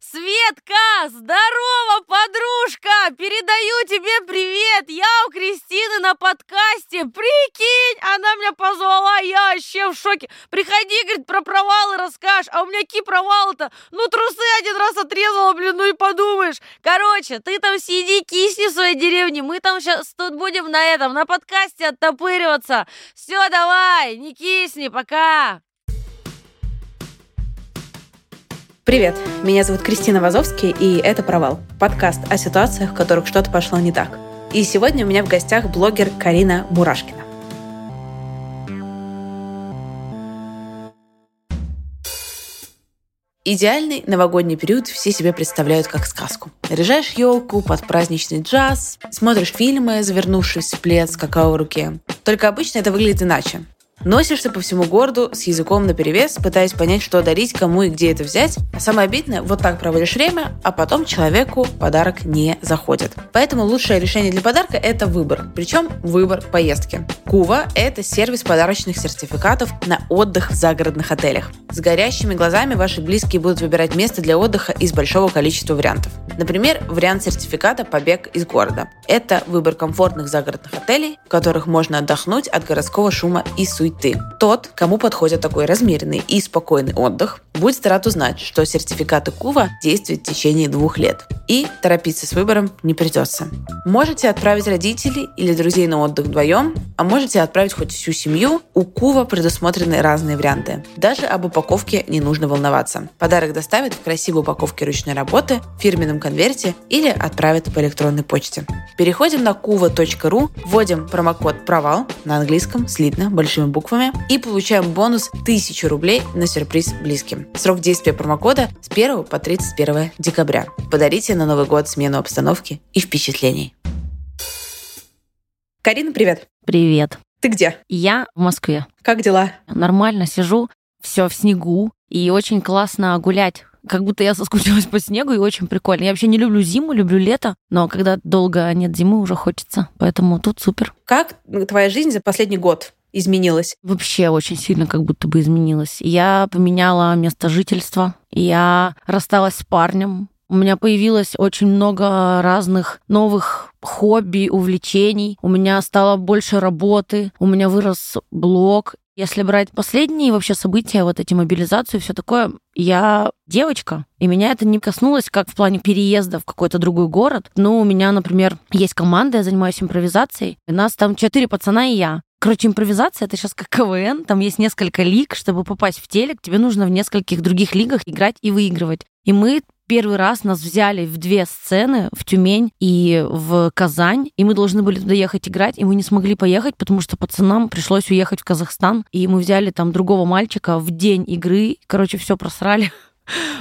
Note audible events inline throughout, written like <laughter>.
Светка, здорово, подружка! Передаю тебе привет! Я у Кристины на подкасте. Прикинь, она меня позвала, я вообще в шоке. Приходи, говорит, про провалы расскажешь. А у меня какие провалы-то? Ну, трусы один раз отрезала, блин, ну и подумаешь. Короче, ты там сиди, кисни в своей деревне. Мы там сейчас тут будем на этом, на подкасте оттопыриваться. Все, давай, не кисни, пока. Привет, меня зовут Кристина Вазовский, и это «Провал» — подкаст о ситуациях, в которых что-то пошло не так. И сегодня у меня в гостях блогер Карина Мурашкина. Идеальный новогодний период все себе представляют как сказку. Наряжаешь елку под праздничный джаз, смотришь фильмы, завернувшись в плед с какао в руке. Только обычно это выглядит иначе. Носишься по всему городу с языком наперевес, пытаясь понять, что дарить, кому и где это взять. А самое обидное, вот так проводишь время, а потом человеку подарок не заходит. Поэтому лучшее решение для подарка – это выбор. Причем выбор поездки. Кува – это сервис подарочных сертификатов на отдых в загородных отелях. С горящими глазами ваши близкие будут выбирать место для отдыха из большого количества вариантов. Например, вариант сертификата «Побег из города». Это выбор комфортных загородных отелей, в которых можно отдохнуть от городского шума и суеты суеты. Тот, кому подходит такой размеренный и спокойный отдых, будет рад узнать, что сертификаты КУВА действуют в течение двух лет. И торопиться с выбором не придется. Можете отправить родителей или друзей на отдых вдвоем, а можете отправить хоть всю семью. У КУВА предусмотрены разные варианты. Даже об упаковке не нужно волноваться. Подарок доставят в красивой упаковке ручной работы, фирменном конверте или отправят по электронной почте. Переходим на kuva.ru, вводим промокод «Провал» на английском слитно большими буквами и получаем бонус 1000 рублей на сюрприз близким. Срок действия промокода с 1 по 31 декабря. Подарите на Новый год смену обстановки и впечатлений. Карина, привет. Привет. Ты где? Я в Москве. Как дела? Нормально сижу, все в снегу, и очень классно гулять. Как будто я соскучилась по снегу, и очень прикольно. Я вообще не люблю зиму, люблю лето, но когда долго нет зимы, уже хочется. Поэтому тут супер. Как твоя жизнь за последний год? Изменилась? Вообще очень сильно как будто бы изменилась. Я поменяла место жительства, я рассталась с парнем, у меня появилось очень много разных новых хобби, увлечений. У меня стало больше работы, у меня вырос блог. Если брать последние вообще события, вот эти мобилизацию, все такое, я девочка, и меня это не коснулось как в плане переезда в какой-то другой город. Ну, у меня, например, есть команда, я занимаюсь импровизацией. У нас там четыре пацана и я. Короче, импровизация это сейчас как КВН, там есть несколько лиг, чтобы попасть в телек, тебе нужно в нескольких других лигах играть и выигрывать. И мы первый раз нас взяли в две сцены, в Тюмень и в Казань, и мы должны были туда ехать играть, и мы не смогли поехать, потому что пацанам пришлось уехать в Казахстан, и мы взяли там другого мальчика в день игры, короче, все просрали. <laughs>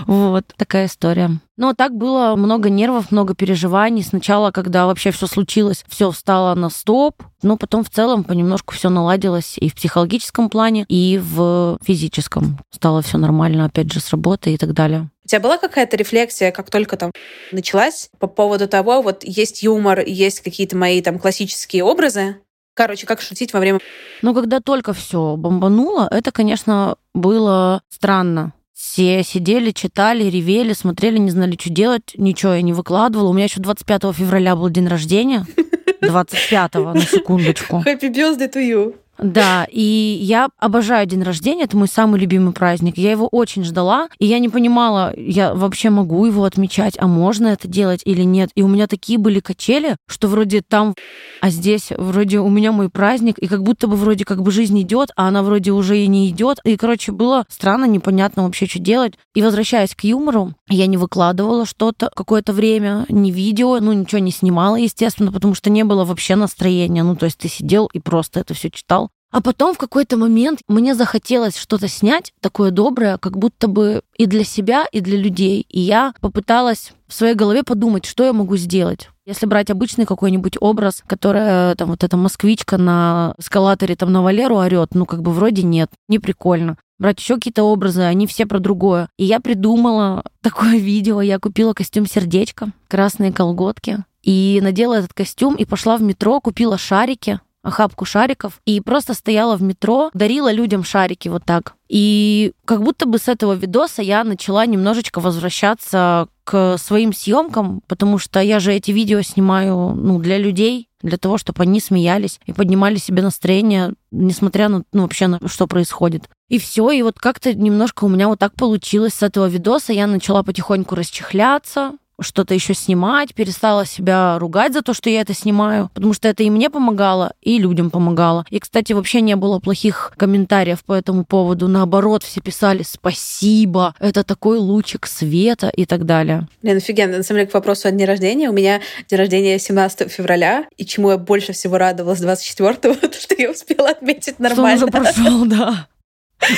Вот такая история. Но так было много нервов, много переживаний. Сначала, когда вообще все случилось, все встало на стоп, но потом в целом понемножку все наладилось и в психологическом плане, и в физическом. Стало все нормально, опять же, с работы и так далее. У тебя была какая-то рефлексия, как только там началась, по поводу того, вот есть юмор, есть какие-то мои там классические образы, Короче, как шутить во время... Ну, когда только все бомбануло, это, конечно, было странно. Все сидели, читали, ревели, смотрели, не знали, что делать. Ничего я не выкладывала. У меня еще 25 февраля был день рождения. <laughs> 25-го, на секундочку. Happy birthday to you. Да, и я обожаю день рождения, это мой самый любимый праздник. Я его очень ждала, и я не понимала, я вообще могу его отмечать, а можно это делать или нет. И у меня такие были качели, что вроде там, а здесь вроде у меня мой праздник, и как будто бы вроде как бы жизнь идет, а она вроде уже и не идет. И, короче, было странно, непонятно вообще, что делать. И возвращаясь к юмору, я не выкладывала что-то какое-то время, ни видео, ну ничего не снимала, естественно, потому что не было вообще настроения. Ну, то есть ты сидел и просто это все читал. А потом в какой-то момент мне захотелось что-то снять такое доброе, как будто бы и для себя, и для людей. И я попыталась в своей голове подумать, что я могу сделать. Если брать обычный какой-нибудь образ, которая там вот эта москвичка на эскалаторе там на Валеру орет, ну как бы вроде нет, не прикольно. Брать еще какие-то образы, они все про другое. И я придумала <laughs> такое видео. Я купила костюм сердечко, красные колготки, и надела этот костюм и пошла в метро, купила шарики, охапку шариков и просто стояла в метро, дарила людям шарики вот так. И как будто бы с этого видоса я начала немножечко возвращаться к своим съемкам, потому что я же эти видео снимаю ну, для людей, для того, чтобы они смеялись и поднимали себе настроение, несмотря на ну, вообще на что происходит. И все, и вот как-то немножко у меня вот так получилось с этого видоса. Я начала потихоньку расчехляться, что-то еще снимать, перестала себя ругать за то, что я это снимаю, потому что это и мне помогало, и людям помогало. И, кстати, вообще не было плохих комментариев по этому поводу. Наоборот, все писали «спасибо», «это такой лучик света» и так далее. Блин, офигенно. На самом деле, к вопросу о дне рождения. У меня день рождения 17 февраля, и чему я больше всего радовалась 24-го, <laughs> то, что я успела отметить нормально. Что он уже прошел, да.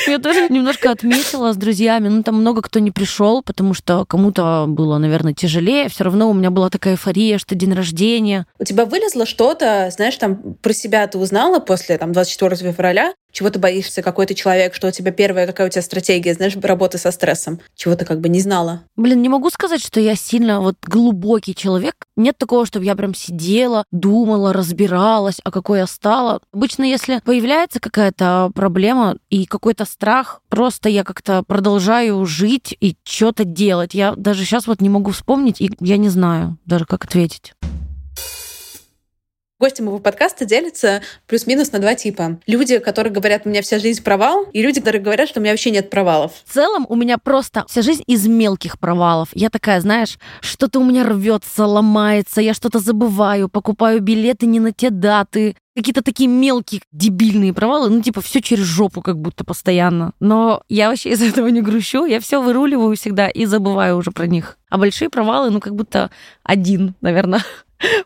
Я тоже немножко отметила с друзьями. Ну, там много кто не пришел, потому что кому-то было, наверное, тяжелее. Все равно у меня была такая эйфория, что день рождения. У тебя вылезло что-то, знаешь, там про себя ты узнала после там, 24 февраля, чего ты боишься, какой ты человек, что у тебя первая, какая у тебя стратегия, знаешь, работы со стрессом, чего ты как бы не знала? Блин, не могу сказать, что я сильно вот глубокий человек. Нет такого, чтобы я прям сидела, думала, разбиралась, а какой я стала. Обычно, если появляется какая-то проблема и какой-то страх, просто я как-то продолжаю жить и что-то делать. Я даже сейчас вот не могу вспомнить, и я не знаю даже, как ответить. Гости моего подкаста делятся плюс-минус на два типа. Люди, которые говорят, у меня вся жизнь провал, и люди, которые говорят, что у меня вообще нет провалов. В целом у меня просто вся жизнь из мелких провалов. Я такая, знаешь, что-то у меня рвется, ломается, я что-то забываю, покупаю билеты не на те даты, какие-то такие мелкие дебильные провалы, ну типа все через жопу как будто постоянно. Но я вообще из <laughs> этого не грущу, я все выруливаю всегда и забываю уже про них. А большие провалы, ну как будто один, наверное.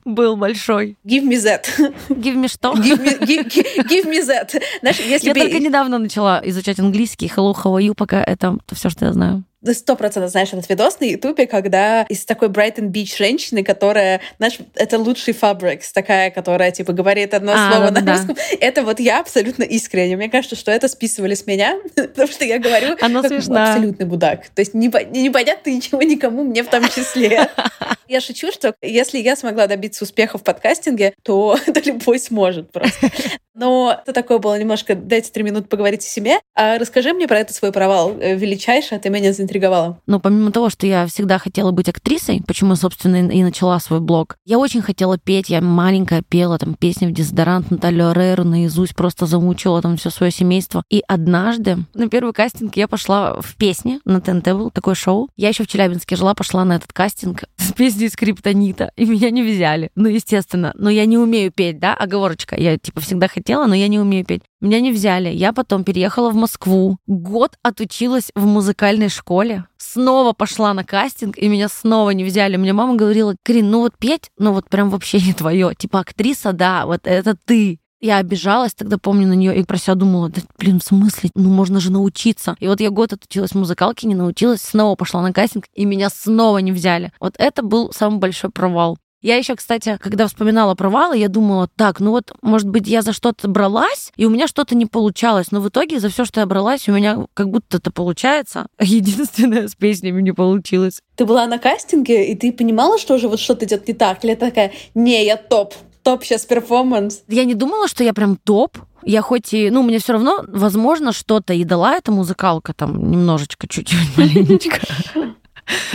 Был большой. Give me that. Give me что? Give me, give, give me that. Знаешь, если я бы... только недавно начала изучать английский. Hello, how are you? Пока это все, что я знаю сто процентов знаешь этот видос на Ютубе, когда из такой Брайтон Бич женщины, которая, знаешь, это лучший фабрикс, такая, которая, типа, говорит одно а, слово да, на русском. Да. Это вот я абсолютно искренне. Мне кажется, что это списывали с меня, <laughs> потому что я говорю Она как смешна. абсолютный будак. То есть непонятно ничего никому, мне в том числе. <laughs> Я шучу, что если я смогла добиться успеха в подкастинге, то <laughs> это любой сможет просто. Но это такое было немножко, дайте три минуты поговорить о себе. А расскажи мне про этот свой провал э, величайший, а ты меня заинтриговала. Ну, помимо того, что я всегда хотела быть актрисой, почему, собственно, и начала свой блог, я очень хотела петь. Я маленькая пела там песни в дезодорант Наталью Ареру наизусть, просто замучила там все свое семейство. И однажды на первый кастинг я пошла в песни, на ТНТ был такое шоу. Я еще в Челябинске жила, пошла на этот кастинг <laughs> с песней Скриптонита, и меня не взяли. Ну, естественно. Но я не умею петь, да, оговорочка. Я, типа, всегда хотела, но я не умею петь. Меня не взяли. Я потом переехала в Москву. Год отучилась в музыкальной школе. Снова пошла на кастинг, и меня снова не взяли. Мне мама говорила, Крин, ну вот петь, ну вот прям вообще не твое. Типа актриса, да, вот это ты. Я обижалась тогда, помню, на нее и про себя думала, да, блин, в смысле? Ну, можно же научиться. И вот я год отучилась в музыкалке, не научилась, снова пошла на кастинг, и меня снова не взяли. Вот это был самый большой провал. Я еще, кстати, когда вспоминала провалы, я думала, так, ну вот, может быть, я за что-то бралась, и у меня что-то не получалось. Но в итоге за все, что я бралась, у меня как будто это получается. <laughs> Единственное, с песнями не получилось. Ты была на кастинге, и ты понимала, что уже вот что-то идет не так? Или такая, не, я топ, топ сейчас перформанс? Я не думала, что я прям топ. Я хоть и, ну, мне все равно, возможно, что-то и дала эта музыкалка там немножечко, чуть-чуть, <laughs> маленечко.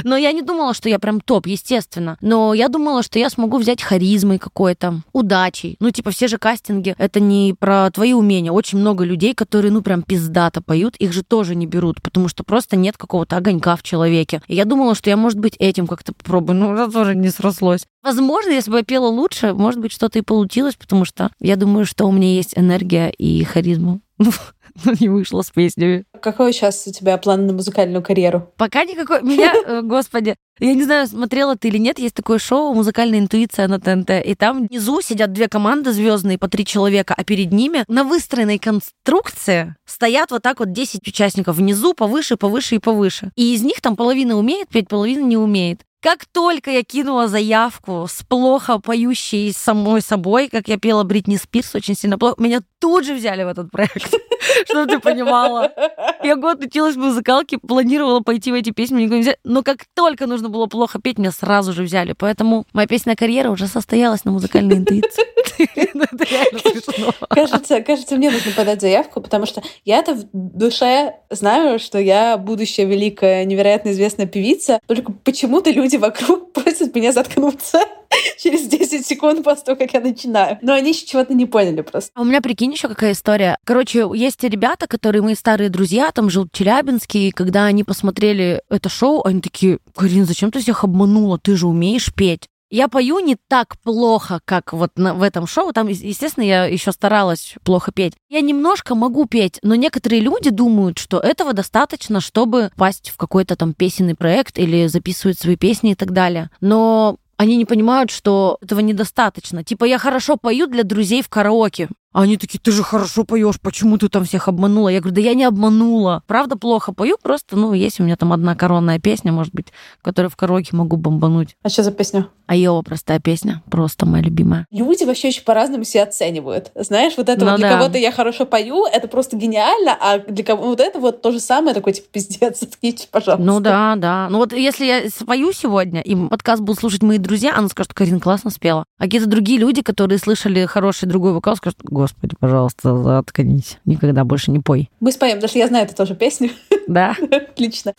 Но я не думала, что я прям топ, естественно. Но я думала, что я смогу взять харизмой какой-то, удачей. Ну, типа, все же кастинги, это не про твои умения. Очень много людей, которые, ну, прям пиздато поют, их же тоже не берут, потому что просто нет какого-то огонька в человеке. И я думала, что я, может быть, этим как-то попробую. Ну, это тоже не срослось. Возможно, если бы я пела лучше, может быть, что-то и получилось, потому что я думаю, что у меня есть энергия и харизма. <laughs> <laughs> Не вышло с песнями. Какой сейчас у тебя план на музыкальную карьеру? Пока никакой. Меня, <laughs> э, господи, я не знаю, смотрела ты или нет, есть такое шоу «Музыкальная интуиция» на ТНТ, и там внизу сидят две команды звездные по три человека, а перед ними на выстроенной конструкции стоят вот так вот 10 участников внизу, повыше, повыше и повыше. И из них там половина умеет петь, половина не умеет. Как только я кинула заявку с плохо поющей самой собой, как я пела Бритни Спирс очень сильно плохо, меня тут же взяли в этот проект, <laughs> чтобы ты понимала. Я год училась в музыкалке, планировала пойти в эти песни, никого не взяли. Но как только нужно было плохо петь, меня сразу же взяли. Поэтому моя песня карьера уже состоялась на музыкальной интуиции. <laughs> Кажется, кажется, мне нужно подать заявку, потому что я-то в душе знаю, что я будущая великая, невероятно известная певица. Только почему-то люди вокруг <laughs> просят меня заткнуться <laughs> через 10 секунд после того, как я начинаю. Но они еще чего-то не поняли просто. А у меня, прикинь, еще какая история. Короче, есть ребята, которые мои старые друзья, там жил в Челябинске, и когда они посмотрели это шоу, они такие, Карин, зачем ты всех обманула? Ты же умеешь петь. Я пою не так плохо, как вот на, в этом шоу. Там, естественно, я еще старалась плохо петь. Я немножко могу петь, но некоторые люди думают, что этого достаточно, чтобы пасть в какой-то там песенный проект или записывать свои песни и так далее. Но они не понимают, что этого недостаточно. Типа, я хорошо пою для друзей в караоке. А они такие, ты же хорошо поешь, почему ты там всех обманула? Я говорю, да я не обманула. Правда, плохо пою, просто, ну, есть у меня там одна коронная песня, может быть, которую в караоке могу бомбануть. А что за песня? Айова простая песня, просто моя любимая. Люди вообще очень по-разному себя оценивают. Знаешь, вот это ну, вот для да. кого-то я хорошо пою, это просто гениально, а для кого вот это вот то же самое, такой, типа, пиздец, <laughs> заткнитесь, пожалуйста. Ну да, да. Ну вот если я спою сегодня, и подкаст будут слушать мои друзья, она скажет, Карин классно спела. А какие-то другие люди, которые слышали хороший другой вокал, скажут, господи, пожалуйста, заткнись, никогда больше не пой. Мы споем, что я знаю эту тоже песню. Да? <laughs> Отлично.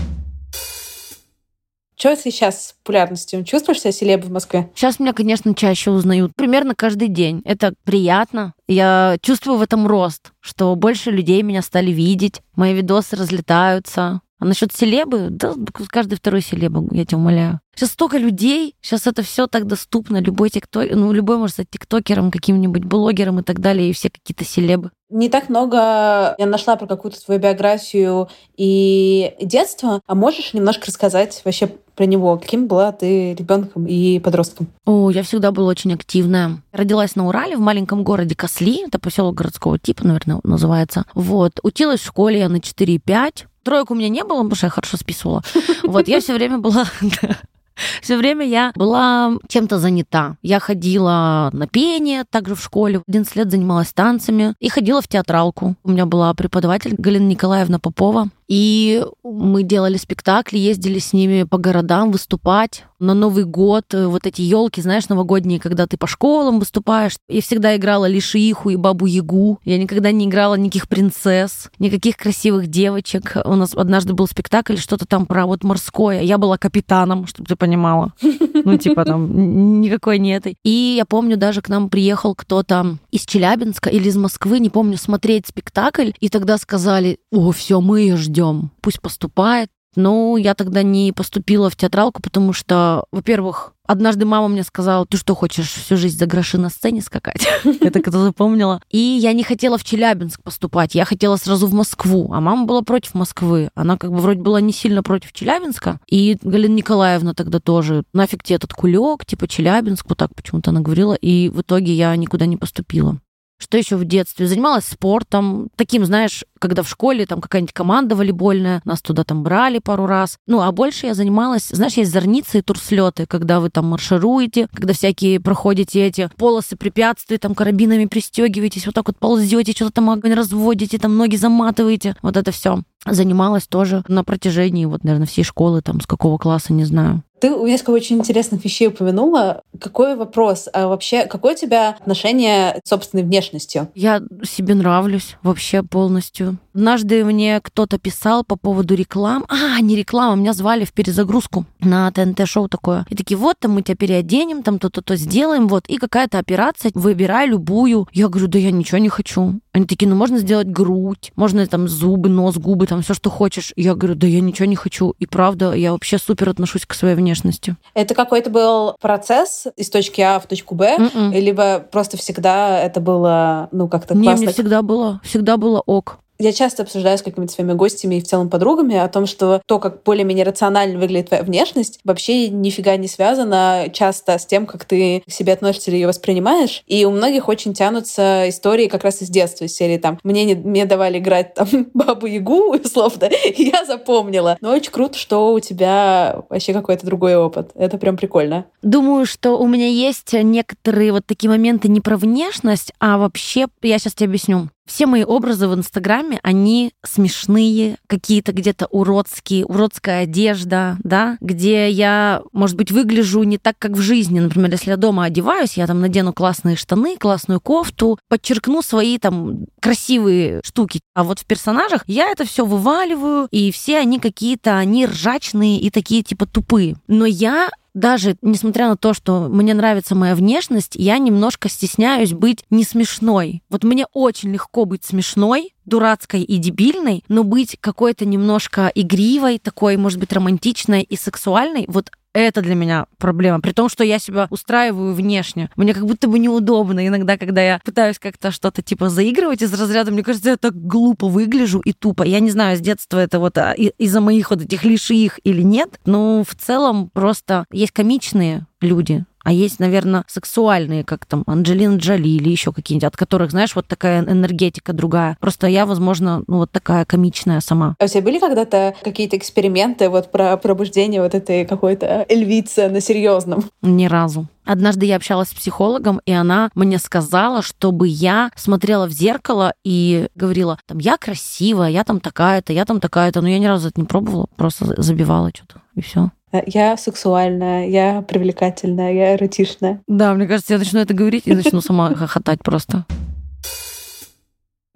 Что сейчас с популярностью? Чувствуешь себя селеб в Москве? Сейчас меня, конечно, чаще узнают. Примерно каждый день. Это приятно. Я чувствую в этом рост, что больше людей меня стали видеть, мои видосы разлетаются. А насчет селебы, да, каждый второй селеба, я тебя умоляю. Сейчас столько людей, сейчас это все так доступно. Любой тикток, ну, любой может стать тиктокером, каким-нибудь блогером и так далее, и все какие-то селебы. Не так много я нашла про какую-то твою биографию и детство. А можешь немножко рассказать вообще про него? Каким была ты ребенком и подростком? О, я всегда была очень активная. Родилась на Урале, в маленьком городе Косли. Это поселок городского типа, наверное, называется. Вот. Училась в школе я на 4,5. Троек у меня не было, потому что я хорошо списывала. <laughs> Вот, я все время была <laughs> все время я была чем-то занята. Я ходила на пение, также в школе. 11 лет занималась танцами и ходила в театралку. У меня была преподаватель Галина Николаевна Попова. И мы делали спектакли, ездили с ними по городам выступать. На Новый год э, вот эти елки, знаешь, новогодние, когда ты по школам выступаешь. Я всегда играла Лишиху и Бабу Ягу. Я никогда не играла никаких принцесс, никаких красивых девочек. У нас однажды был спектакль, что-то там про вот морское. Я была капитаном, чтобы ты понимала. Ну, типа там никакой не этой. И я помню, даже к нам приехал кто-то из Челябинска или из Москвы, не помню, смотреть спектакль. И тогда сказали, о, все, мы ее ждем ждем. Пусть поступает. Но я тогда не поступила в театралку, потому что, во-первых, однажды мама мне сказала, ты что, хочешь всю жизнь за гроши на сцене скакать? <laughs> Это когда запомнила. И я не хотела в Челябинск поступать, я хотела сразу в Москву, а мама была против Москвы. Она как бы вроде была не сильно против Челябинска. И Галина Николаевна тогда тоже, нафиг тебе этот кулек, типа Челябинск, вот так почему-то она говорила. И в итоге я никуда не поступила. Что еще в детстве? Занималась спортом. Таким, знаешь, когда в школе там какая-нибудь команда волейбольная, нас туда там брали пару раз. Ну, а больше я занималась, знаешь, есть зорницы и турслеты, когда вы там маршируете, когда всякие проходите эти полосы препятствий, там карабинами пристегиваетесь, вот так вот ползете, что-то там огонь разводите, там ноги заматываете. Вот это все занималась тоже на протяжении, вот, наверное, всей школы, там, с какого класса, не знаю. Ты несколько очень интересных вещей упомянула. Какой вопрос? А вообще, какое у тебя отношение с собственной внешностью? Я себе нравлюсь вообще полностью. Однажды мне кто-то писал по поводу реклам. А, не реклама, меня звали в перезагрузку на ТНТ-шоу такое. И такие, вот, там мы тебя переоденем, там то-то-то сделаем, вот. И какая-то операция, выбирай любую. Я говорю, да я ничего не хочу. Они такие, ну можно сделать грудь, можно там зубы, нос, губы, там все, что хочешь. Я говорю, да я ничего не хочу. И правда, я вообще супер отношусь к своей внешности внешностью. Это какой-то был процесс из точки А в точку Б, М-м. либо просто всегда это было, ну, как-то Не, классно? мне всегда было, всегда было ок. Я часто обсуждаю с какими-то своими гостями и в целом подругами о том, что то, как более-менее рационально выглядит твоя внешность, вообще нифига не связано часто с тем, как ты к себе относишься или ее воспринимаешь. И у многих очень тянутся истории как раз из детства, из серии там «Мне, не, мне давали играть там <laughs> Бабу-Ягу», условно, <laughs> и я запомнила. Но очень круто, что у тебя вообще какой-то другой опыт. Это прям прикольно. Думаю, что у меня есть некоторые вот такие моменты не про внешность, а вообще, я сейчас тебе объясню. Все мои образы в Инстаграме, они смешные, какие-то где-то уродские, уродская одежда, да, где я, может быть, выгляжу не так, как в жизни. Например, если я дома одеваюсь, я там надену классные штаны, классную кофту, подчеркну свои там красивые штуки. А вот в персонажах я это все вываливаю, и все они какие-то, они ржачные и такие типа тупые. Но я даже несмотря на то, что мне нравится моя внешность, я немножко стесняюсь быть не смешной. Вот мне очень легко быть смешной, дурацкой и дебильной, но быть какой-то немножко игривой, такой, может быть, романтичной и сексуальной, вот это для меня проблема. При том, что я себя устраиваю внешне. Мне как будто бы неудобно иногда, когда я пытаюсь как-то что-то типа заигрывать из разряда, мне кажется, я так глупо выгляжу и тупо. Я не знаю, с детства это вот а, из-за моих вот этих лиших или нет, но в целом просто есть комичные люди, а есть, наверное, сексуальные, как там Анджелина Джоли или еще какие-нибудь, от которых, знаешь, вот такая энергетика другая. Просто я, возможно, ну вот такая комичная сама. А у тебя были когда-то какие-то эксперименты вот про пробуждение вот этой какой-то львицы на серьезном? Ни разу. Однажды я общалась с психологом, и она мне сказала, чтобы я смотрела в зеркало и говорила, там, я красивая, я там такая-то, я там такая-то, но я ни разу это не пробовала, просто забивала что-то, и все. Я сексуальная, я привлекательная, я эротичная. Да, мне кажется, я начну это говорить и начну сама <laughs> хохотать просто.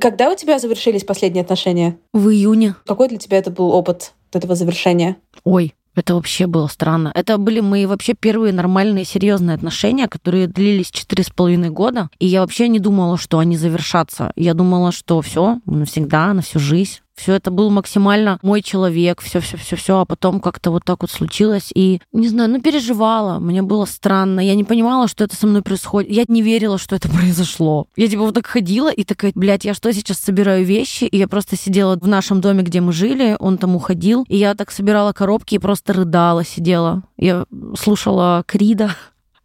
Когда у тебя завершились последние отношения? В июне. Какой для тебя это был опыт этого завершения? Ой, это вообще было странно. Это были мои вообще первые нормальные серьезные отношения, которые длились четыре с половиной года. И я вообще не думала, что они завершатся. Я думала, что все навсегда, на всю жизнь. Все это был максимально мой человек, все, все, все, все, а потом как-то вот так вот случилось. И, не знаю, ну переживала, мне было странно. Я не понимала, что это со мной происходит. Я не верила, что это <laughs> произошло. Я типа вот так ходила и такая, блядь, я что, сейчас собираю вещи? И я просто сидела в нашем доме, где мы жили, он там уходил. И я так собирала коробки и просто рыдала, сидела. Я слушала Крида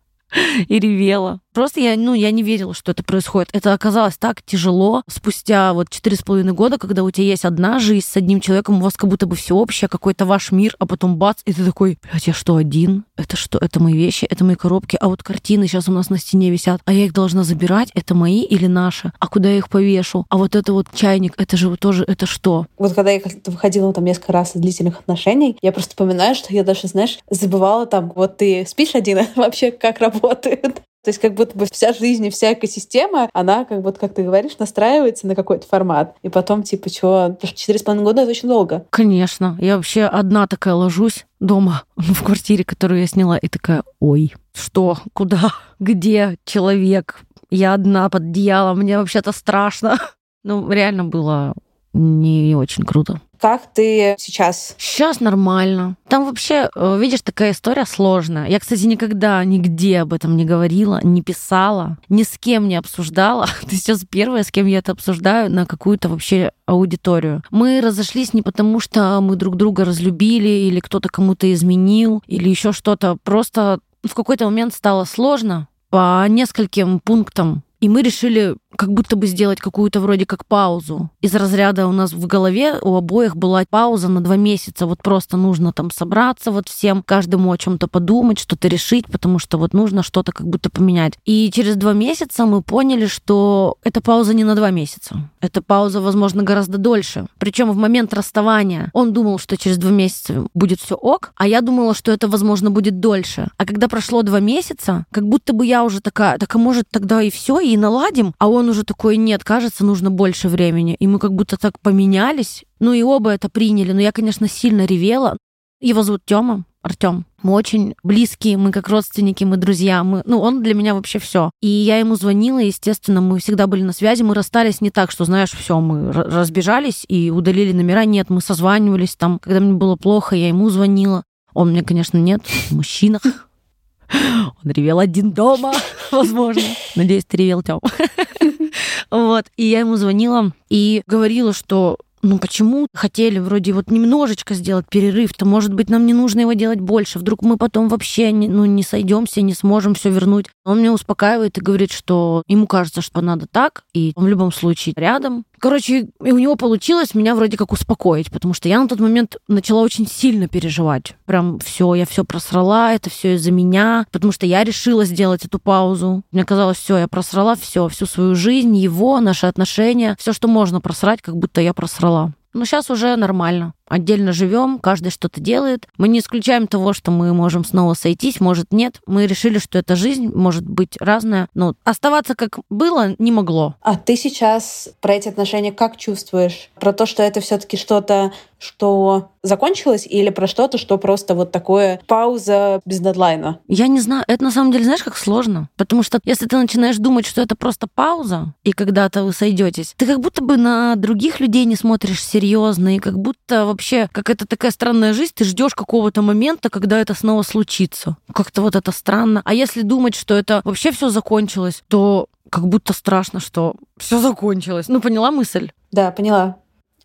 <laughs> и ревела. Просто я, ну, я не верила, что это происходит. Это оказалось так тяжело спустя вот четыре с половиной года, когда у тебя есть одна жизнь с одним человеком, у вас как будто бы всеобщее, какой-то ваш мир, а потом бац, и ты такой, блядь, я что, один? Это что? Это мои вещи, это мои коробки, а вот картины сейчас у нас на стене висят, а я их должна забирать, это мои или наши? А куда я их повешу? А вот это вот чайник, это же вот тоже, это что? Вот когда я выходила там несколько раз из длительных отношений, я просто вспоминаю, что я даже, знаешь, забывала там, вот ты спишь один, <laughs> вообще как работает. То есть как будто бы вся жизнь и вся экосистема, она, как вот, как ты говоришь, настраивается на какой-то формат. И потом, типа, чего? Четыре с половиной года — это очень долго. Конечно. Я вообще одна такая ложусь дома <laughs> в квартире, которую я сняла, и такая, ой, что, куда, где человек? Я одна под одеялом, мне вообще-то страшно. <laughs> Ну, реально было не очень круто. Как ты сейчас? Сейчас нормально. Там вообще, э, видишь, такая история сложная. Я, кстати, никогда нигде об этом не говорила, не писала, ни с кем не обсуждала. <laughs> Ты сейчас первая, с кем я это обсуждаю, на какую-то вообще аудиторию. Мы разошлись не потому, что мы друг друга разлюбили, или кто-то кому-то изменил, или еще что-то. Просто в какой-то момент стало сложно по нескольким пунктам. И мы решили как будто бы сделать какую-то вроде как паузу. Из разряда у нас в голове у обоих была пауза на два месяца. Вот просто нужно там собраться вот всем, каждому о чем-то подумать, что-то решить, потому что вот нужно что-то как будто поменять. И через два месяца мы поняли, что эта пауза не на два месяца. Эта пауза, возможно, гораздо дольше. Причем в момент расставания он думал, что через два месяца будет все ок, а я думала, что это, возможно, будет дольше. А когда прошло два месяца, как будто бы я уже такая, так а может тогда и все, и наладим, а он уже такой, нет, кажется, нужно больше времени. И мы как будто так поменялись. Ну и оба это приняли. Но я, конечно, сильно ревела. Его зовут Тёма, Артём. Мы очень близкие, мы как родственники, мы друзья. Мы, ну, он для меня вообще все. И я ему звонила, естественно, мы всегда были на связи. Мы расстались не так, что, знаешь, все, мы разбежались и удалили номера. Нет, мы созванивались там. Когда мне было плохо, я ему звонила. Он мне, конечно, нет, в мужчинах. <laughs> Он ревел один дома, <laughs> возможно. Надеюсь, ты ревел, Тём. <laughs> Вот. И я ему звонила и говорила, что ну почему хотели вроде вот немножечко сделать перерыв, то может быть нам не нужно его делать больше, вдруг мы потом вообще не, ну, не сойдемся, не сможем все вернуть. Он меня успокаивает и говорит, что ему кажется, что надо так, и он в любом случае рядом. Короче, и у него получилось меня вроде как успокоить, потому что я на тот момент начала очень сильно переживать. Прям все, я все просрала, это все из-за меня, потому что я решила сделать эту паузу. Мне казалось, все, я просрала все, всю свою жизнь, его, наши отношения, все, что можно просрать, как будто я просрала. Но сейчас уже нормально. Отдельно живем, каждый что-то делает. Мы не исключаем того, что мы можем снова сойтись, может нет. Мы решили, что эта жизнь может быть разная. Но оставаться как было не могло. А ты сейчас про эти отношения как чувствуешь? Про то, что это все-таки что-то, что закончилось, или про что-то, что просто вот такое пауза без дедлайна? Я не знаю. Это на самом деле, знаешь, как сложно. Потому что если ты начинаешь думать, что это просто пауза, и когда-то вы сойдетесь, ты как будто бы на других людей не смотришь серьезно, и как будто вообще какая-то такая странная жизнь, ты ждешь какого-то момента, когда это снова случится. Как-то вот это странно. А если думать, что это вообще все закончилось, то как будто страшно, что все закончилось. Ну, поняла мысль? Да, поняла.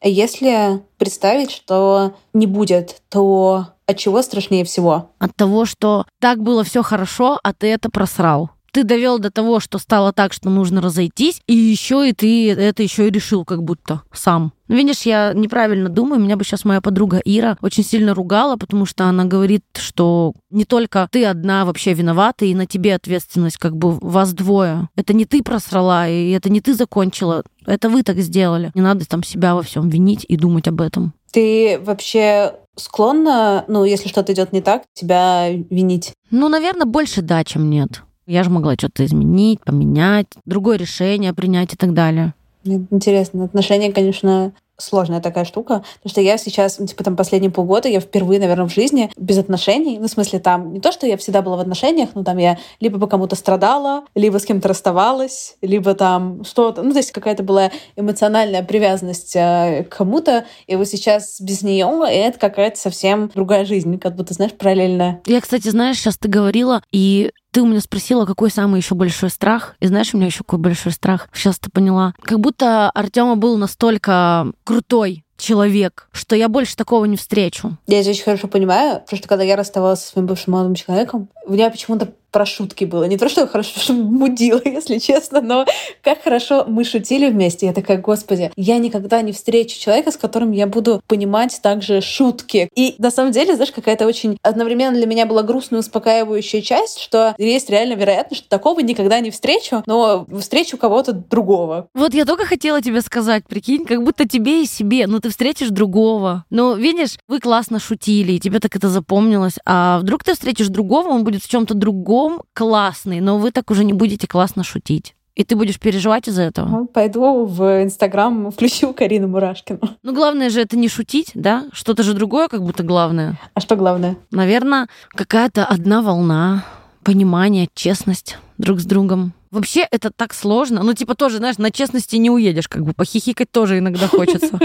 А если представить, что не будет, то от чего страшнее всего? От того, что так было все хорошо, а ты это просрал ты довел до того, что стало так, что нужно разойтись, и еще и ты это еще и решил как будто сам. Ну, видишь, я неправильно думаю. Меня бы сейчас моя подруга Ира очень сильно ругала, потому что она говорит, что не только ты одна вообще виновата, и на тебе ответственность как бы вас двое. Это не ты просрала, и это не ты закончила. Это вы так сделали. Не надо там себя во всем винить и думать об этом. Ты вообще склонна, ну, если что-то идет не так, тебя винить? Ну, наверное, больше да, чем нет. Я же могла что-то изменить, поменять, другое решение принять и так далее. Интересно. Отношения, конечно, сложная такая штука, потому что я сейчас, ну, типа, там, последние полгода, я впервые, наверное, в жизни без отношений, ну, в смысле, там, не то, что я всегда была в отношениях, но там я либо по кому-то страдала, либо с кем-то расставалась, либо там что-то, ну, то есть какая-то была эмоциональная привязанность э, к кому-то, и вот сейчас без нее это какая-то совсем другая жизнь, как будто, знаешь, параллельная. Я, кстати, знаешь, сейчас ты говорила, и ты у меня спросила, какой самый еще большой страх. И знаешь, у меня еще какой большой страх. Сейчас ты поняла. Как будто Артема был настолько крутой человек, что я больше такого не встречу. Я это очень хорошо понимаю, потому что когда я расставалась со своим бывшим молодым человеком, у меня почему-то про шутки было. Не то, что хорошо мудила, <laughs> если честно, но как хорошо мы шутили вместе. Я такая, господи, я никогда не встречу человека, с которым я буду понимать также шутки. И на самом деле, знаешь, какая-то очень одновременно для меня была грустная, успокаивающая часть, что есть реально вероятность, что такого никогда не встречу, но встречу кого-то другого. Вот я только хотела тебе сказать, прикинь, как будто тебе и себе, ну ты встретишь другого. Ну, видишь, вы классно шутили, и тебе так это запомнилось, а вдруг ты встретишь другого, он будет в чем-то другом, альбом классный, но вы так уже не будете классно шутить. И ты будешь переживать из-за этого? Пойду в Инстаграм, включу Карину Мурашкину. Ну, главное же это не шутить, да? Что-то же другое как будто главное. А что главное? Наверное, какая-то одна волна, понимание, честность друг с другом. Вообще это так сложно. Ну, типа тоже, знаешь, на честности не уедешь, как бы похихикать тоже иногда хочется.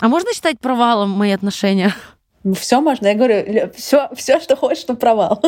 А можно считать провалом мои отношения? Все можно. Я говорю, все, все, что хочешь, но провал.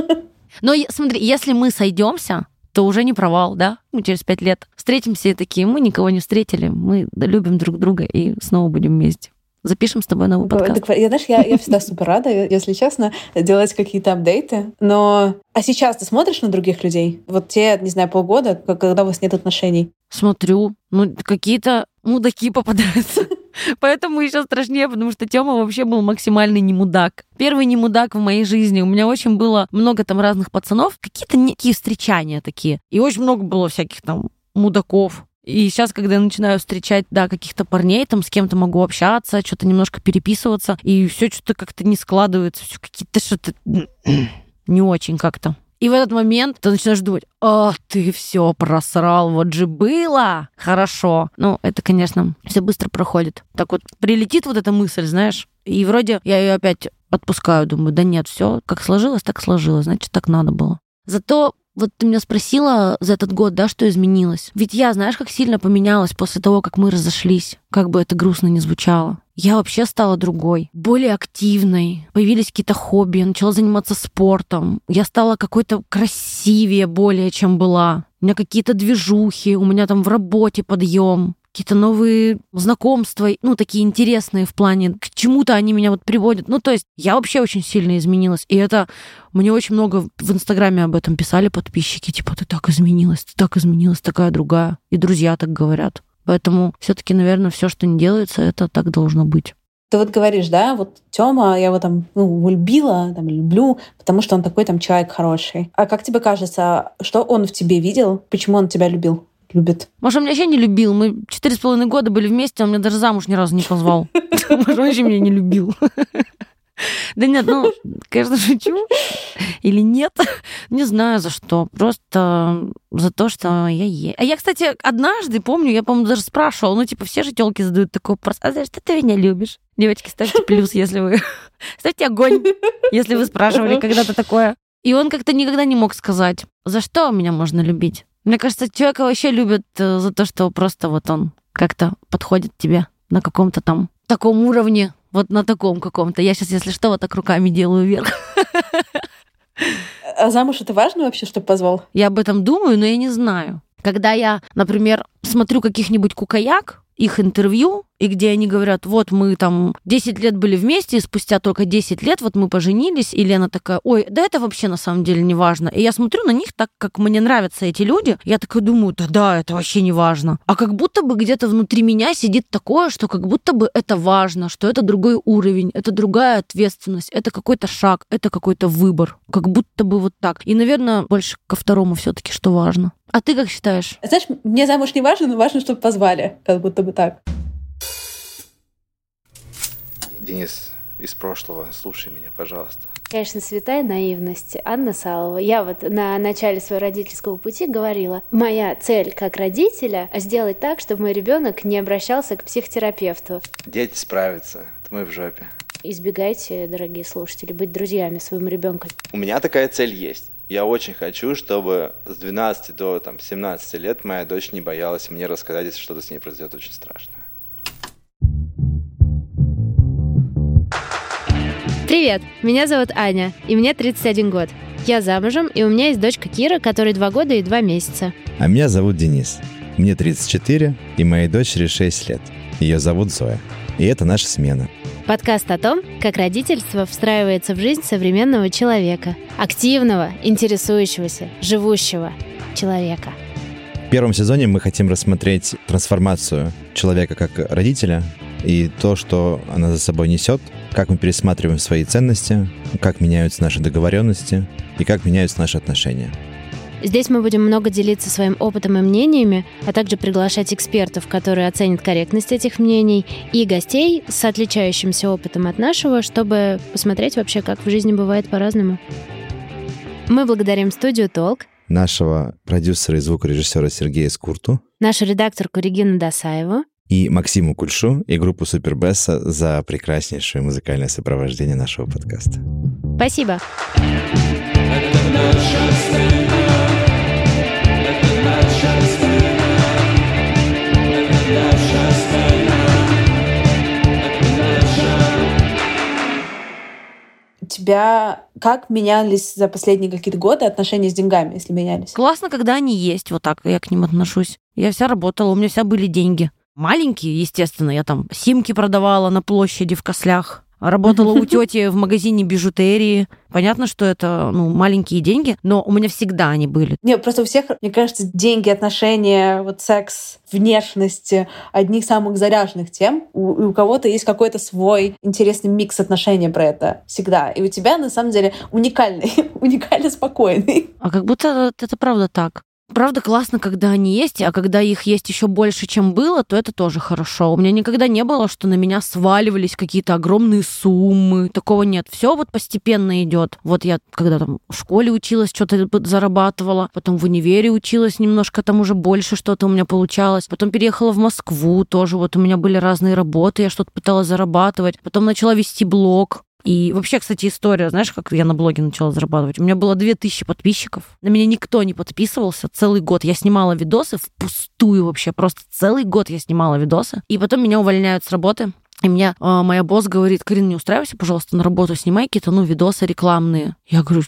Но смотри, если мы сойдемся, то уже не провал, да? Мы через пять лет встретимся и такие, мы никого не встретили, мы любим друг друга и снова будем вместе. Запишем с тобой новый подкаст. Я, знаешь, я, я всегда <laughs> супер рада, если честно, делать какие-то апдейты. Но... А сейчас ты смотришь на других людей? Вот те, не знаю, полгода, когда у вас нет отношений? Смотрю. Ну, какие-то мудаки попадаются. <laughs> Поэтому еще страшнее, потому что Тёма вообще был максимальный не мудак. Первый не мудак в моей жизни. У меня очень было много там разных пацанов, какие-то некие встречания такие. И очень много было всяких там мудаков. И сейчас, когда я начинаю встречать, да, каких-то парней, там с кем-то могу общаться, что-то немножко переписываться, и все что-то как-то не складывается, все какие-то что-то <clears throat> не очень как-то. И в этот момент ты начинаешь думать, о, ты все просрал, вот же было. Хорошо. Ну, это, конечно, все быстро проходит. Так вот, прилетит вот эта мысль, знаешь, и вроде я ее опять отпускаю, думаю, да нет, все, как сложилось, так сложилось, значит, так надо было. Зато вот ты меня спросила за этот год, да, что изменилось. Ведь я, знаешь, как сильно поменялась после того, как мы разошлись, как бы это грустно ни звучало. Я вообще стала другой, более активной. Появились какие-то хобби, начала заниматься спортом. Я стала какой-то красивее более, чем была. У меня какие-то движухи, у меня там в работе подъем какие-то новые знакомства, ну, такие интересные в плане, к чему-то они меня вот приводят. Ну, то есть я вообще очень сильно изменилась. И это мне очень много в Инстаграме об этом писали подписчики, типа, ты так изменилась, ты так изменилась, такая другая. И друзья так говорят. Поэтому все-таки, наверное, все, что не делается, это так должно быть. Ты вот говоришь, да, вот Тёма, я его там ну, любила, там, люблю, потому что он такой там человек хороший. А как тебе кажется, что он в тебе видел? Почему он тебя любил? любит. Может, он меня вообще не любил. Мы четыре с половиной года были вместе, он меня даже замуж ни разу не позвал. <laughs> Может, он вообще меня не любил. <laughs> Да нет, ну, конечно, шучу. Или нет. Не знаю за что. Просто за то, что я е. А я, кстати, однажды, помню, я, по-моему, даже спрашивала, ну, типа, все же телки задают такой вопрос, а за что ты меня любишь? Девочки, ставьте плюс, если вы... <laughs> Ставьте огонь, если вы спрашивали когда-то такое. И он как-то никогда не мог сказать, за что меня можно любить. Мне кажется, человека вообще любят э, за то, что просто вот он как-то подходит тебе на каком-то там таком уровне, вот на таком каком-то. Я сейчас, если что, вот так руками делаю вверх. А замуж это важно вообще, чтобы позвал? Я об этом думаю, но я не знаю. Когда я, например, смотрю каких-нибудь кукаяк, их интервью, и где они говорят, вот мы там 10 лет были вместе, и спустя только 10 лет вот мы поженились, или она такая, ой, да это вообще на самом деле не важно. И я смотрю на них так, как мне нравятся эти люди, я такая думаю, да да, это вообще не важно. А как будто бы где-то внутри меня сидит такое, что как будто бы это важно, что это другой уровень, это другая ответственность, это какой-то шаг, это какой-то выбор. Как будто бы вот так. И, наверное, больше ко второму все таки что важно. А ты как считаешь? Знаешь, мне замуж не важно, но важно, чтобы позвали. Как будто бы так. Денис из прошлого, слушай меня, пожалуйста. Конечно, святая наивность. Анна Салова. Я вот на начале своего родительского пути говорила, моя цель как родителя — сделать так, чтобы мой ребенок не обращался к психотерапевту. Дети справятся, это мы в жопе. Избегайте, дорогие слушатели, быть друзьями своему ребенку. У меня такая цель есть. Я очень хочу, чтобы с 12 до там, 17 лет моя дочь не боялась мне рассказать, если что-то с ней произойдет очень страшное. Привет, меня зовут Аня, и мне 31 год. Я замужем, и у меня есть дочка Кира, которой 2 года и 2 месяца. А меня зовут Денис. Мне 34, и моей дочери 6 лет. Ее зовут Зоя. И это наша смена. Подкаст о том, как родительство встраивается в жизнь современного человека. Активного, интересующегося, живущего человека. В первом сезоне мы хотим рассмотреть трансформацию человека как родителя и то, что она за собой несет, как мы пересматриваем свои ценности, как меняются наши договоренности и как меняются наши отношения. Здесь мы будем много делиться своим опытом и мнениями, а также приглашать экспертов, которые оценят корректность этих мнений, и гостей с отличающимся опытом от нашего, чтобы посмотреть вообще, как в жизни бывает по-разному. Мы благодарим студию «Толк», нашего продюсера и звукорежиссера Сергея Скурту, нашу редакторку Регину Досаеву, и Максиму Кульшу и группу Супербесса за прекраснейшее музыкальное сопровождение нашего подкаста. Спасибо. У тебя как менялись за последние какие-то годы отношения с деньгами, если менялись? Классно, когда они есть, вот так я к ним отношусь. Я вся работала, у меня вся были деньги. Маленькие, естественно, я там симки продавала на площади в Кослях. Работала у <laughs> тети в магазине бижутерии. Понятно, что это ну, маленькие деньги, но у меня всегда они были. Не, просто у всех, мне кажется, деньги, отношения, вот секс, внешность одних самых заряженных тем. У, у кого-то есть какой-то свой интересный микс отношений про это всегда. И у тебя, на самом деле, уникальный, <laughs> уникально спокойный. А как будто это правда так. Правда, классно, когда они есть, а когда их есть еще больше, чем было, то это тоже хорошо. У меня никогда не было, что на меня сваливались какие-то огромные суммы. Такого нет. Все вот постепенно идет. Вот я когда там в школе училась, что-то зарабатывала, потом в универе училась немножко, там уже больше что-то у меня получалось. Потом переехала в Москву, тоже вот у меня были разные работы, я что-то пыталась зарабатывать. Потом начала вести блог, и вообще, кстати, история, знаешь, как я на блоге начала зарабатывать? У меня было 2000 подписчиков. На меня никто не подписывался целый год. Я снимала видосы впустую вообще. Просто целый год я снимала видосы. И потом меня увольняют с работы И мне э, моя босс говорит, Карин, не устраивайся, пожалуйста, на работу, снимай какие-то, ну, видосы рекламные. Я говорю,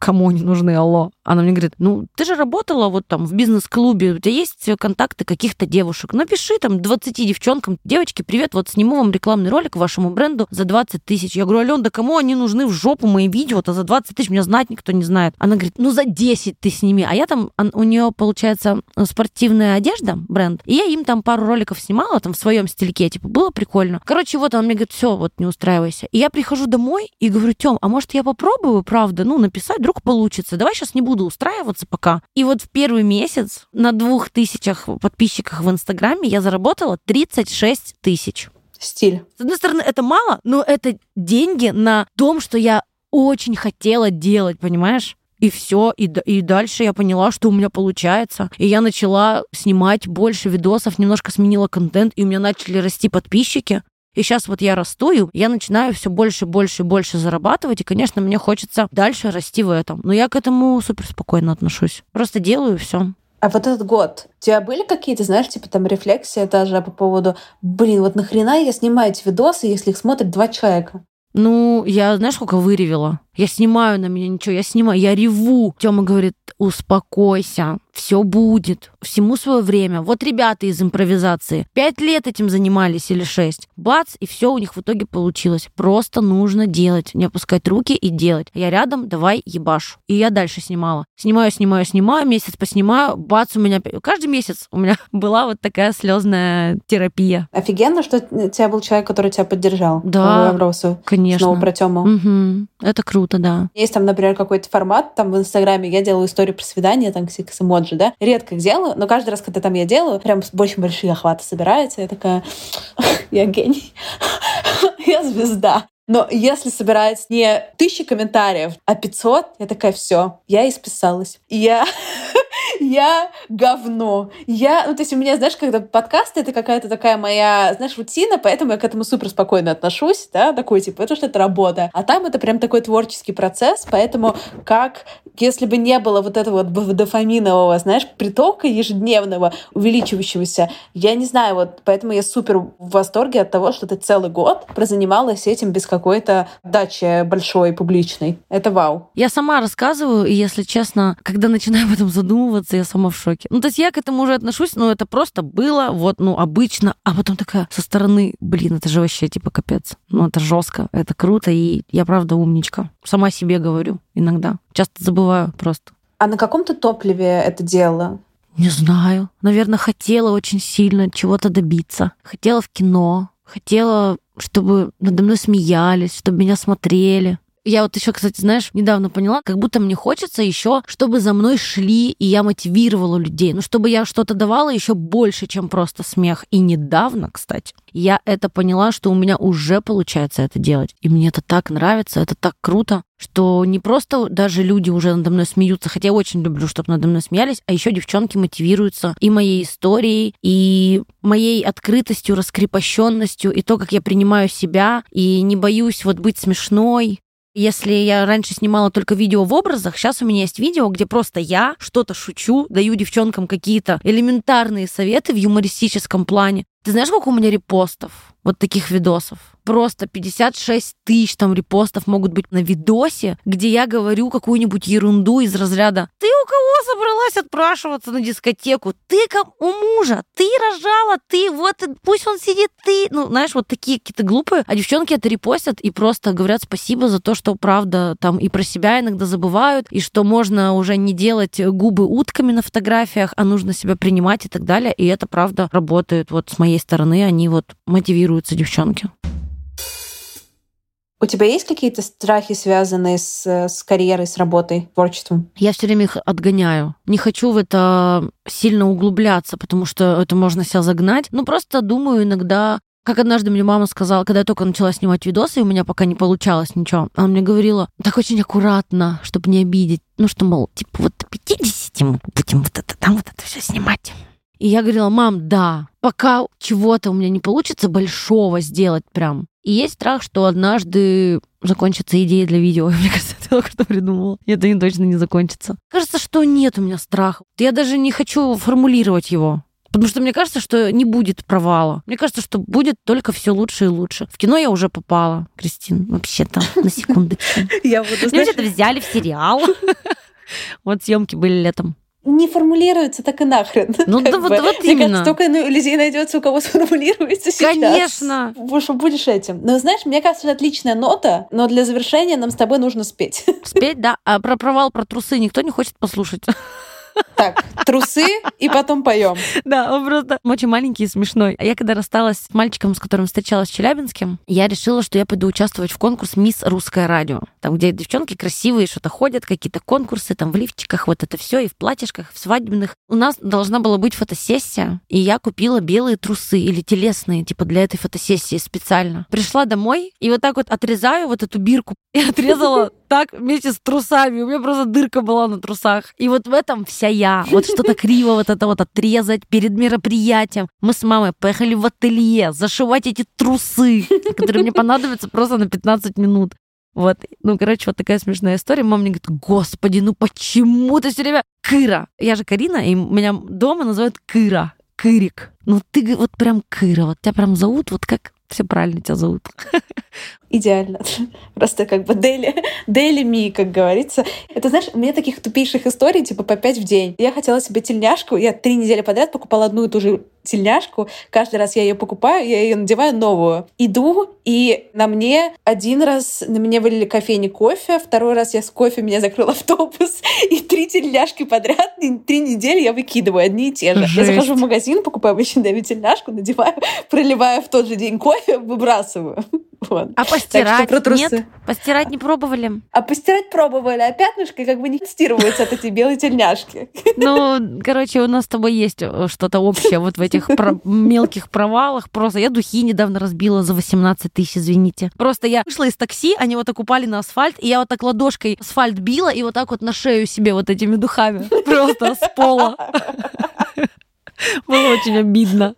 кому они нужны, алло? Она мне говорит, ну, ты же работала вот там в бизнес-клубе, у тебя есть контакты каких-то девушек. Напиши там 20 девчонкам, девочки, привет, вот сниму вам рекламный ролик вашему бренду за 20 тысяч. Я говорю, Ален, да кому они нужны в жопу мои видео-то за 20 тысяч? Меня знать никто не знает. Она говорит, ну, за 10 ты сними. А я там, у нее, получается, спортивная одежда, бренд, и я им там пару роликов снимала там в своем стильке, типа, было прикольно. Короче, вот она мне говорит, все, вот не устраивайся. И я прихожу домой и говорю, Тем, а может я попробую, правда, ну, написать, вдруг получится. Давай сейчас не буду устраиваться пока. И вот в первый месяц на двух тысячах подписчиках в Инстаграме я заработала 36 тысяч. Стиль. С одной стороны, это мало, но это деньги на том, что я очень хотела делать, понимаешь? И все, и, и дальше я поняла, что у меня получается. И я начала снимать больше видосов, немножко сменила контент, и у меня начали расти подписчики. И сейчас вот я расту, и я начинаю все больше, больше и больше зарабатывать, и, конечно, мне хочется дальше расти в этом. Но я к этому супер спокойно отношусь. Просто делаю все. А вот этот год, у тебя были какие-то, знаешь, типа там рефлексии даже по поводу, блин, вот нахрена я снимаю эти видосы, если их смотрит два человека? Ну, я, знаешь, сколько выревела? Я снимаю на меня ничего, я снимаю, я реву. Тёма говорит, успокойся, все будет, всему свое время. Вот ребята из импровизации пять лет этим занимались или шесть. Бац, и все у них в итоге получилось. Просто нужно делать, не опускать руки и делать. Я рядом, давай ебаш. И я дальше снимала. Снимаю, снимаю, снимаю, месяц поснимаю, бац, у меня... Каждый месяц у меня <laughs> была вот такая слезная терапия. Офигенно, что у тебя был человек, который тебя поддержал. Да, конечно. Снова про Тему. Угу. Это круто, да. Есть там, например, какой-то формат, там в Инстаграме я делаю историю про свидание, там, с эмоджи, да, редко их делаю, но каждый раз, когда там я делаю, прям больше большие охваты собираются, я такая, <laughs> я гений, <laughs> я звезда. Но если собирается не тысячи комментариев, а 500, я такая, все, я исписалась. Я <laughs> я говно. Я, ну, то есть у меня, знаешь, когда подкасты, это какая-то такая моя, знаешь, рутина, поэтому я к этому супер спокойно отношусь, да, такой, типа, это что это работа. А там это прям такой творческий процесс, поэтому как, если бы не было вот этого вот дофаминового, знаешь, притока ежедневного, увеличивающегося, я не знаю, вот поэтому я супер в восторге от того, что ты целый год прозанималась этим без какой-то дачи большой, публичной. Это вау. Я сама рассказываю, и, если честно, когда начинаю об этом задумываться, кажется, я сама в шоке. Ну, то есть я к этому уже отношусь, но это просто было вот, ну, обычно, а потом такая со стороны, блин, это же вообще типа капец. Ну, это жестко, это круто, и я правда умничка. Сама себе говорю иногда. Часто забываю просто. А на каком то топливе это делала? Не знаю. Наверное, хотела очень сильно чего-то добиться. Хотела в кино, хотела, чтобы надо мной смеялись, чтобы меня смотрели. Я вот еще, кстати, знаешь, недавно поняла, как будто мне хочется еще, чтобы за мной шли, и я мотивировала людей. Ну, чтобы я что-то давала еще больше, чем просто смех. И недавно, кстати, я это поняла, что у меня уже получается это делать. И мне это так нравится, это так круто, что не просто даже люди уже надо мной смеются, хотя я очень люблю, чтобы надо мной смеялись, а еще девчонки мотивируются и моей историей, и моей открытостью, раскрепощенностью, и то, как я принимаю себя, и не боюсь вот быть смешной, если я раньше снимала только видео в образах, сейчас у меня есть видео, где просто я что-то шучу, даю девчонкам какие-то элементарные советы в юмористическом плане. Ты знаешь, сколько у меня репостов вот таких видосов? Просто 56 тысяч там репостов могут быть на видосе, где я говорю какую-нибудь ерунду из разряда «Ты у кого собралась отпрашиваться на дискотеку? Ты как у мужа, ты рожала, ты вот, пусть он сидит, ты...» Ну, знаешь, вот такие какие-то глупые. А девчонки это репостят и просто говорят спасибо за то, что, правда, там и про себя иногда забывают, и что можно уже не делать губы утками на фотографиях, а нужно себя принимать и так далее. И это, правда, работает вот с моей стороны, они вот мотивируются, девчонки. У тебя есть какие-то страхи, связанные с, с карьерой, с работой, творчеством? Я все время их отгоняю. Не хочу в это сильно углубляться, потому что это можно себя загнать. Ну, просто думаю иногда, как однажды мне мама сказала, когда я только начала снимать видосы, и у меня пока не получалось ничего, она мне говорила, так очень аккуратно, чтобы не обидеть. Ну, что, мол, типа вот до 50 мы будем вот это там вот это все снимать. И я говорила, мам, да, пока чего-то у меня не получится большого сделать прям. И есть страх, что однажды закончится идея для видео. <laughs> Мне кажется, ты только что придумала. Это не точно не закончится. Кажется, что нет у меня страха. Я даже не хочу формулировать его. Потому что мне кажется, что не будет провала. Мне кажется, что будет только все лучше и лучше. В кино я уже попала, Кристин, вообще-то, на секундочку. <laughs> Я буду, Меня взяли в сериал. <laughs> Вот съемки были летом. Не формулируется так и нахрен. <laughs> Ну да вот- бы. вот Мне именно. кажется, только ну, людей найдется, у кого <laughs> сформулируется сейчас. Конечно. Что будешь этим. Но знаешь, мне кажется, это отличная нота, но для завершения нам с тобой нужно спеть. <laughs> Спеть, да. А про провал, про трусы никто не хочет послушать. Так, трусы, и потом поем. Да, он просто очень маленький и смешной. А я когда рассталась с мальчиком, с которым встречалась в Челябинске, я решила, что я пойду участвовать в конкурс «Мисс Русское радио». Там, где девчонки красивые, что-то ходят, какие-то конкурсы, там в лифчиках, вот это все, и в платьишках, в свадебных. У нас должна была быть фотосессия, и я купила белые трусы или телесные, типа для этой фотосессии специально. Пришла домой, и вот так вот отрезаю вот эту бирку, <laughs> и отрезала так вместе с трусами. У меня просто дырка была на трусах. И вот в этом вся я. Вот что-то <laughs> криво вот это вот отрезать перед мероприятием. Мы с мамой поехали в ателье зашивать эти трусы, которые мне понадобятся просто на 15 минут. Вот, ну, короче, вот такая смешная история. Мама мне говорит, господи, ну почему ты все время Кыра? Я же Карина, и меня дома называют Кыра, Кырик. Ну ты вот прям Кыра, вот тебя прям зовут, вот как все правильно тебя зовут. <laughs> Идеально. <laughs> Просто как бы Дели, Дели Ми, как говорится. Это, знаешь, у меня таких тупейших историй, типа по пять в день. Я хотела себе тельняшку, я три недели подряд покупала одну и ту же тельняшку. Каждый раз я ее покупаю, я ее надеваю новую. Иду, и на мне один раз на меня вылили кофейни кофе, второй раз я с кофе, меня закрыл <laughs> автобус, и три тельняшки подряд, и три недели я выкидываю одни и те же. Жесть. Я захожу в магазин, покупаю обычно <laughs> тельняшку, надеваю, проливаю в тот же день кофе, выбрасываю. Вот. А постирать про трусы. нет? Постирать не пробовали? А постирать пробовали, а пятнышко как бы не стирывается от этой белой тельняшки. Ну, короче, у нас с тобой есть э, что-то общее вот в этих про- мелких провалах. Просто я духи недавно разбила за 18 тысяч, извините. Просто я вышла из такси, они вот так упали на асфальт, и я вот так ладошкой асфальт била и вот так вот на шею себе вот этими духами. Просто с пола. <laughs> Было очень обидно.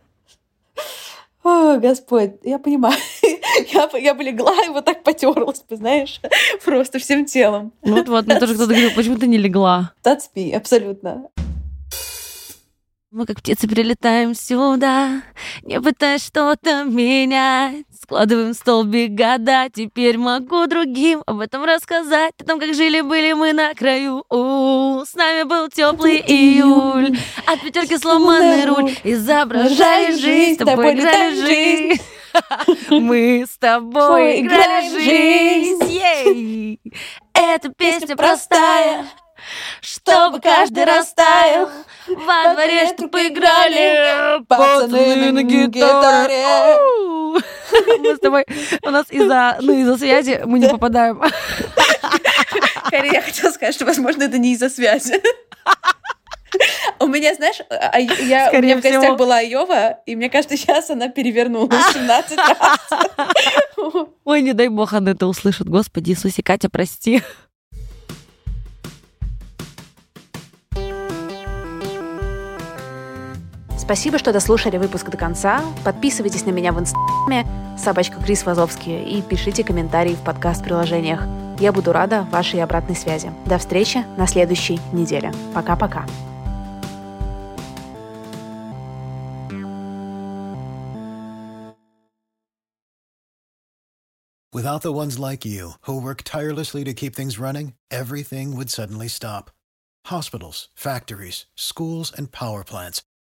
О, Господь, я понимаю. <laughs> Я, я бы легла и вот так потерлась, знаешь, <laughs> просто всем телом. Ну Вот, вот, мне тоже кто-то говорил, почему ты не легла? Me, абсолютно. Мы как птицы прилетаем сюда, не пытаясь что-то менять. Складываем столбик года, теперь могу другим об этом рассказать. О том, как жили-были мы на краю. У, с нами был теплый июль. От пятерки сломанный руль. Изображали жизнь, с тобой играли жизнь. <laughs> Мы с тобой играли жизнь. Эта песня простая, чтобы каждый растаял. Во дворе, что поиграли пацаны на гитаре. Мы с тобой, у нас из-за, ну, из-за связи мы не попадаем. Карин, я хотела сказать, что, возможно, это не из-за связи. У меня, знаешь, а- я, у меня в гостях всего. была Айова, и мне кажется, сейчас она перевернулась 17 раз. Ой, не дай бог она это услышит. Господи Иисусе, Катя, прости. Спасибо, что дослушали выпуск до конца. Подписывайтесь на меня в инстаграме собачка Крис Вазовский и пишите комментарии в подкаст-приложениях. Я буду рада вашей обратной связи. До встречи на следующей неделе. Пока-пока. Without the ones like you, who work tirelessly to keep things running, everything would suddenly stop. Hospitals, factories, schools, and power plants,